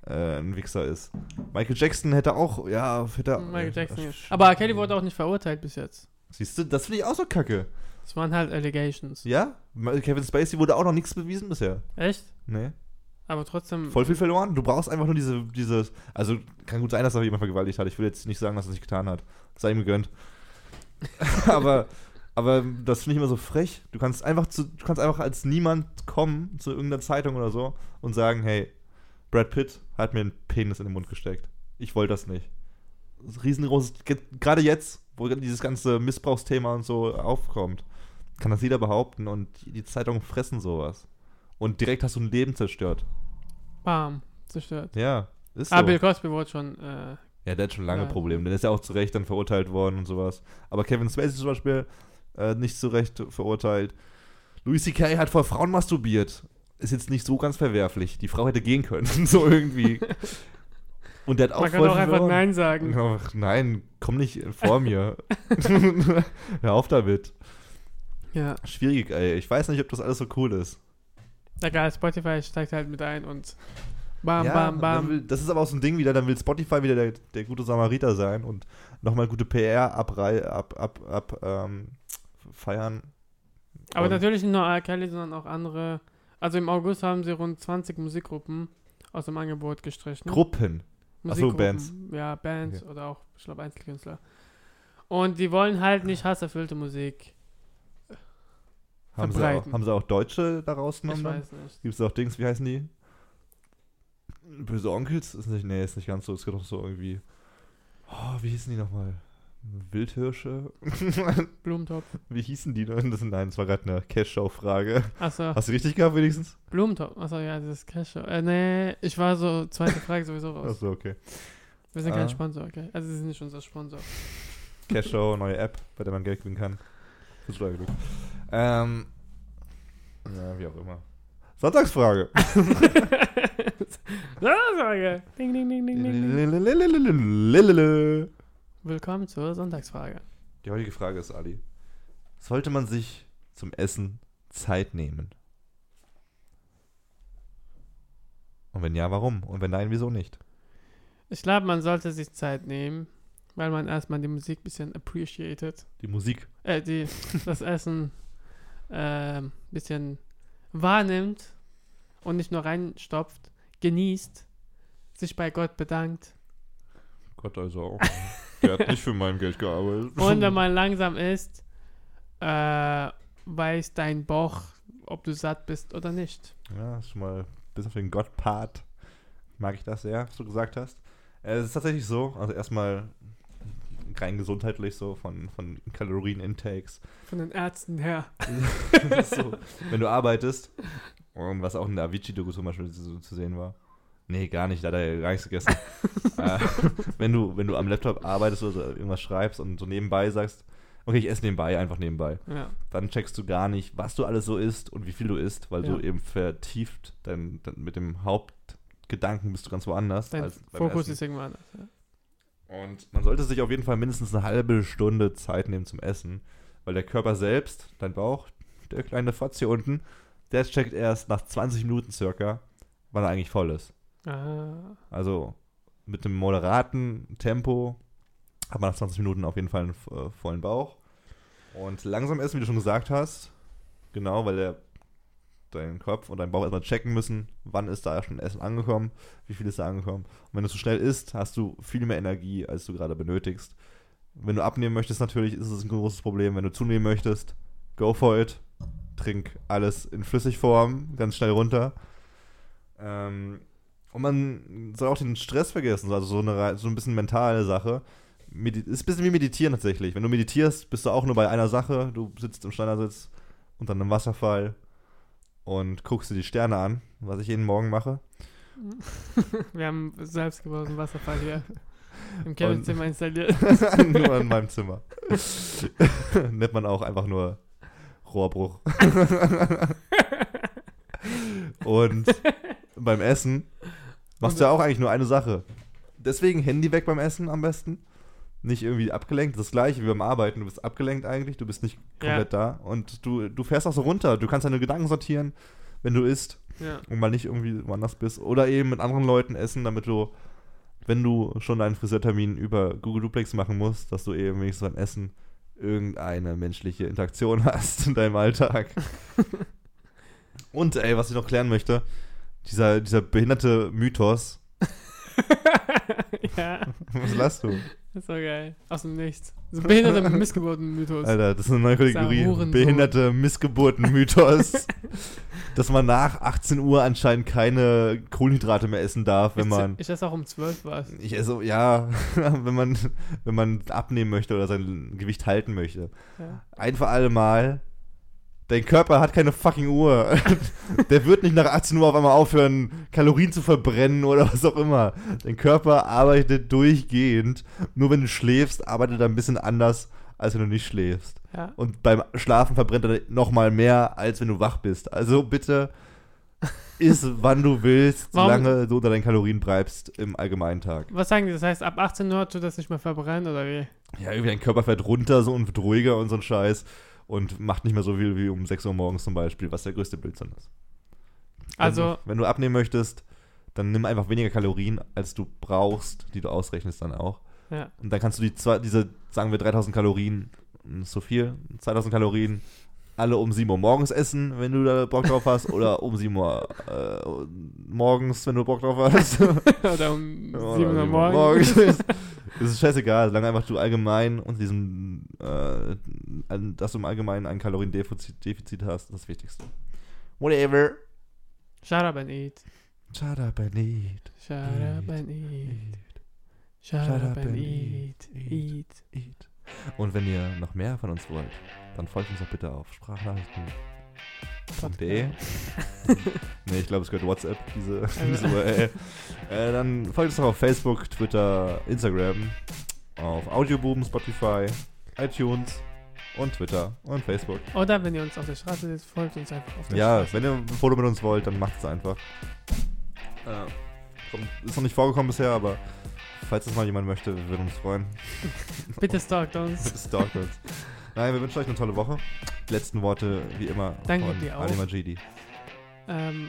[SPEAKER 2] äh, ein Wichser ist. Michael Jackson hätte auch, ja, hätte
[SPEAKER 1] Michael Jackson. Aber. Kelly wurde auch nicht verurteilt bis jetzt.
[SPEAKER 2] Siehst du, das finde ich auch so kacke.
[SPEAKER 1] Es waren halt Allegations.
[SPEAKER 2] Ja? Kevin Spacey wurde auch noch nichts bewiesen bisher.
[SPEAKER 1] Echt?
[SPEAKER 2] Nee.
[SPEAKER 1] Aber trotzdem.
[SPEAKER 2] Voll viel verloren. Du brauchst einfach nur diese, dieses. Also kann gut sein, dass er jemand vergewaltigt hat. Ich will jetzt nicht sagen, dass er es nicht getan hat. Sei ihm gegönnt. <laughs> aber, aber das finde ich immer so frech. Du kannst einfach zu, du kannst einfach als niemand kommen zu irgendeiner Zeitung oder so und sagen, hey, Brad Pitt hat mir einen Penis in den Mund gesteckt. Ich wollte das nicht. Das riesengroßes, ge- gerade jetzt, wo dieses ganze Missbrauchsthema und so aufkommt, kann das jeder behaupten und die Zeitungen fressen sowas. Und direkt hast du ein Leben zerstört.
[SPEAKER 1] Bam. Zerstört.
[SPEAKER 2] Ja, ist so.
[SPEAKER 1] Ah, Bill Cosby wurde schon. Äh,
[SPEAKER 2] Ja, der hat schon lange
[SPEAKER 1] Ja.
[SPEAKER 2] Probleme. Der ist ja auch zu Recht dann verurteilt worden und sowas. Aber Kevin Spacey zum Beispiel äh, nicht zu Recht verurteilt. Louis C.K. hat vor Frauen masturbiert. Ist jetzt nicht so ganz verwerflich. Die Frau hätte gehen können, <laughs> so irgendwie. Und der hat auch
[SPEAKER 1] man kann auch einfach
[SPEAKER 2] verloren.
[SPEAKER 1] Nein sagen.
[SPEAKER 2] Ach, nein, komm nicht vor mir. <laughs> <laughs> Hör auf damit.
[SPEAKER 1] Ja.
[SPEAKER 2] Schwierig, ey. Ich weiß nicht, ob das alles so cool ist.
[SPEAKER 1] Egal, Spotify steigt halt mit ein und. Bam,
[SPEAKER 2] Ja,
[SPEAKER 1] bam, bam.
[SPEAKER 2] Will, das ist aber auch so ein Ding wieder, dann will Spotify wieder der, der gute Samariter sein und nochmal gute PR abrei, ab, ab, ab ähm, feiern.
[SPEAKER 1] Aber
[SPEAKER 2] Und-
[SPEAKER 1] natürlich nicht nur R. Kelly, sondern auch andere. Also im August haben sie rund 20 Musikgruppen aus dem Angebot gestrichen.
[SPEAKER 2] Gruppen. Ach so,
[SPEAKER 1] Musikgruppen.
[SPEAKER 2] Bands.
[SPEAKER 1] Ja, Bands
[SPEAKER 2] Okay.
[SPEAKER 1] oder auch, ich glaube, Einzelkünstler. Und die wollen halt nicht hasserfüllte Musik.
[SPEAKER 2] Haben sie, auch,
[SPEAKER 1] Verbreiten.
[SPEAKER 2] haben sie auch Deutsche da
[SPEAKER 1] Ich
[SPEAKER 2] rausgenommen?
[SPEAKER 1] weiß nicht.
[SPEAKER 2] Gibt es auch Dings, wie heißen die? Böse Onkels? Ist nicht, nee, ist nicht ganz so. Es gibt doch so irgendwie. Oh, wie hießen die nochmal? Wildhirsche? <laughs>
[SPEAKER 1] Blumentopf.
[SPEAKER 2] wie hießen die denn? Das, nein, das war gerade eine Cash-Show-Frage.
[SPEAKER 1] Achso,
[SPEAKER 2] Hast du richtig gehabt wenigstens?
[SPEAKER 1] Blumentopf. Achso, ja, das ist Cash. Äh, nee, ich war so, zweite Frage sowieso raus.
[SPEAKER 2] Achso, okay.
[SPEAKER 1] Wir sind kein
[SPEAKER 2] Ah.
[SPEAKER 1] Sponsor, okay? Also, sie sind nicht unser Sponsor.
[SPEAKER 2] Cash-Show, neue App, bei der man Geld gewinnen kann. Das war genug. Ähm, ja, wie auch immer. Sonntagsfrage. <laughs>
[SPEAKER 1] Sonntagsfrage. Ding, ding, ding, ding, ding. Willkommen zur Sonntagsfrage.
[SPEAKER 2] Die heutige Frage ist, Ali, sollte man sich zum Essen Zeit nehmen? Und wenn ja, warum? Und wenn nein, wieso nicht?
[SPEAKER 1] Ich glaube, man sollte sich Zeit nehmen weil man erstmal die Musik ein bisschen appreciated.
[SPEAKER 2] Die Musik.
[SPEAKER 1] Äh, die, das Essen ein bisschen wahrnimmt und nicht nur reinstopft, genießt, sich bei Gott bedankt.
[SPEAKER 2] Gott also auch. Der hat nicht für mein Geld gearbeitet. <laughs>
[SPEAKER 1] Und wenn man langsam isst, äh, weiß dein Bauch, ob du satt bist oder nicht.
[SPEAKER 2] Ja, ist schon mal bis auf den Gott-Part. Mag ich das sehr, was du gesagt hast. Äh, Es ist tatsächlich so, also erstmal rein gesundheitlich so von, von Kalorien-Intakes.
[SPEAKER 1] Von den Ärzten her. <laughs>
[SPEAKER 2] So, wenn du arbeitest, und was auch in der Avicii-Doku zum Beispiel zu, zu sehen war. Nee, gar nicht, da hat er gar nichts gegessen. <laughs> äh, wenn, du, wenn du am Laptop arbeitest oder so irgendwas schreibst und so nebenbei sagst, okay, ich esse nebenbei, einfach nebenbei,
[SPEAKER 1] Ja.
[SPEAKER 2] dann checkst du gar nicht, was du alles so isst und wie viel du isst, weil du
[SPEAKER 1] Ja.
[SPEAKER 2] eben vertieft dann, dann mit dem Hauptgedanken bist du ganz woanders.
[SPEAKER 1] Dein Fokus
[SPEAKER 2] Essen.
[SPEAKER 1] ist irgendwo anders. Ja.
[SPEAKER 2] Und man sollte sich auf jeden Fall mindestens eine halbe Stunde Zeit nehmen zum Essen, weil der Körper selbst, dein Bauch, der kleine Fotz hier unten, der checkt erst nach 20 Minuten circa, wann er eigentlich voll ist.
[SPEAKER 1] Ah,
[SPEAKER 2] Also mit einem moderaten Tempo hat man nach 20 Minuten auf jeden Fall einen äh, vollen Bauch. Und langsam essen, wie du schon gesagt hast, genau, weil der dein Kopf und dein Bauch erstmal checken müssen, wann ist da schon Essen angekommen, wie viel ist da angekommen. Und wenn du zu schnell isst, hast du viel mehr Energie, als du gerade benötigst. Wenn du abnehmen möchtest, natürlich ist es ein großes Problem. Wenn du zunehmen möchtest, go for it. Trink alles in Flüssigform, ganz schnell runter. Ähm, und man soll auch den Stress vergessen, also so eine so ein bisschen mentale Sache. medi ist ein bisschen wie Meditieren tatsächlich. Wenn du meditierst, bist du auch nur bei einer Sache. Du sitzt im Schneidersitz unter einem Wasserfall und guckst dir die Sterne an, was ich jeden Morgen mache. <laughs>
[SPEAKER 1] Wir haben selbstgebauten Wasserfall hier im Kevin-Zimmer installiert. <laughs>
[SPEAKER 2] nur in meinem Zimmer. <laughs> Nennt man auch einfach nur Rohrbruch. und beim Essen machst du ja auch eigentlich nur eine Sache. Deswegen Handy weg beim Essen am besten. Nicht irgendwie abgelenkt. Das gleiche wie beim Arbeiten. Du bist abgelenkt eigentlich. Du bist nicht komplett da. Und du, du fährst auch so runter. Du kannst deine Gedanken sortieren, wenn du isst
[SPEAKER 1] Ja.
[SPEAKER 2] und mal nicht irgendwie woanders bist. Oder eben mit anderen Leuten essen, damit du, wenn du schon deinen Friseurtermin über Google Duplex machen musst, dass du eben wenigstens beim Essen irgendeine menschliche Interaktion <laughs> hast in deinem Alltag. <laughs> und ey, was ich noch klären möchte, dieser, dieser behinderte Mythos. <laughs>
[SPEAKER 1] ja,
[SPEAKER 2] Was lachst du?
[SPEAKER 1] Das <laughs> ist so geil. Aus dem Nichts. So ein behinderter <laughs> Missgeburten-Mythos.
[SPEAKER 2] Alter, das ist eine neue Kategorie. Behinderte Missgeburten-Mythos. <laughs> dass man nach 18 Uhr anscheinend keine Kohlenhydrate mehr essen darf, wenn
[SPEAKER 1] ich,
[SPEAKER 2] man.
[SPEAKER 1] ich esse auch um 12 was.
[SPEAKER 2] Ich esse, ja, wenn man, wenn man abnehmen möchte oder sein Gewicht halten möchte.
[SPEAKER 1] Ja.
[SPEAKER 2] Ein für alle Mal, dein Körper hat keine fucking Uhr. <laughs> Der wird nicht nach 18 Uhr auf einmal aufhören, Kalorien zu verbrennen oder was auch immer. Dein Körper arbeitet durchgehend. Nur wenn du schläfst, arbeitet er ein bisschen anders, als wenn du nicht schläfst.
[SPEAKER 1] Ja.
[SPEAKER 2] Und beim Schlafen verbrennt er nochmal mehr, als wenn du wach bist. Also bitte iss, wann du willst,
[SPEAKER 1] Warum-
[SPEAKER 2] solange du unter deinen Kalorien bleibst im allgemeinen Tag.
[SPEAKER 1] Was sagen die? Das heißt, ab 18 Uhr tut das nicht mehr verbrennen oder wie?
[SPEAKER 2] Ja, irgendwie dein Körper fährt runter so und wird ruhiger und so ein Scheiß und macht nicht mehr so viel wie um 6 Uhr morgens zum Beispiel, was der größte Blödsinn ist. Wenn
[SPEAKER 1] Also,
[SPEAKER 2] du, wenn du abnehmen möchtest, dann nimm einfach weniger Kalorien, als du brauchst, die du ausrechnest dann auch.
[SPEAKER 1] ja.
[SPEAKER 2] Und dann kannst du die zwei, diese, sagen wir 3000 Kalorien, so viel, 2000 Kalorien, alle um 7 Uhr morgens essen, wenn du da Bock drauf hast, oder um 7 Uhr äh, morgens, wenn du Bock drauf hast. <laughs>
[SPEAKER 1] oder um 7
[SPEAKER 2] Oder
[SPEAKER 1] Uhr morgens.
[SPEAKER 2] Das <laughs> ist scheißegal, solange einfach du allgemein unter diesem, äh, an- dass du im Allgemeinen ein Kaloriendefizit Defizit hast, das Wichtigste. Whatever.
[SPEAKER 1] Shut up and eat.
[SPEAKER 2] Shut up and eat.
[SPEAKER 1] Shut up and eat. Shut up and eat. Eat.
[SPEAKER 2] eat. Und wenn ihr noch mehr von uns wollt, dann folgt uns doch bitte auf sprachnachrichten.de. <laughs> nee, ich glaube, es gehört WhatsApp, diese, <laughs> diese URL. Äh, dann folgt uns doch auf Facebook, Twitter, Instagram, auf Audioboom, Spotify, iTunes und Twitter und Facebook.
[SPEAKER 1] Oder wenn ihr uns auf der Straße seht, folgt uns einfach auf der
[SPEAKER 2] Ja,
[SPEAKER 1] Straße.
[SPEAKER 2] wenn ihr ein Foto mit uns wollt, dann macht es einfach. Äh, ist noch nicht vorgekommen bisher, aber falls das mal jemand möchte, wir würden uns freuen. <laughs>
[SPEAKER 1] Bitte stalkt uns.
[SPEAKER 2] Stalkt uns. Nein, wir wünschen euch eine tolle Woche. Die letzten Worte, wie immer,
[SPEAKER 1] Danke
[SPEAKER 2] von
[SPEAKER 1] dir auch.
[SPEAKER 2] Ali Majidi.
[SPEAKER 1] Ähm,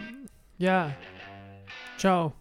[SPEAKER 1] ja. Ciao.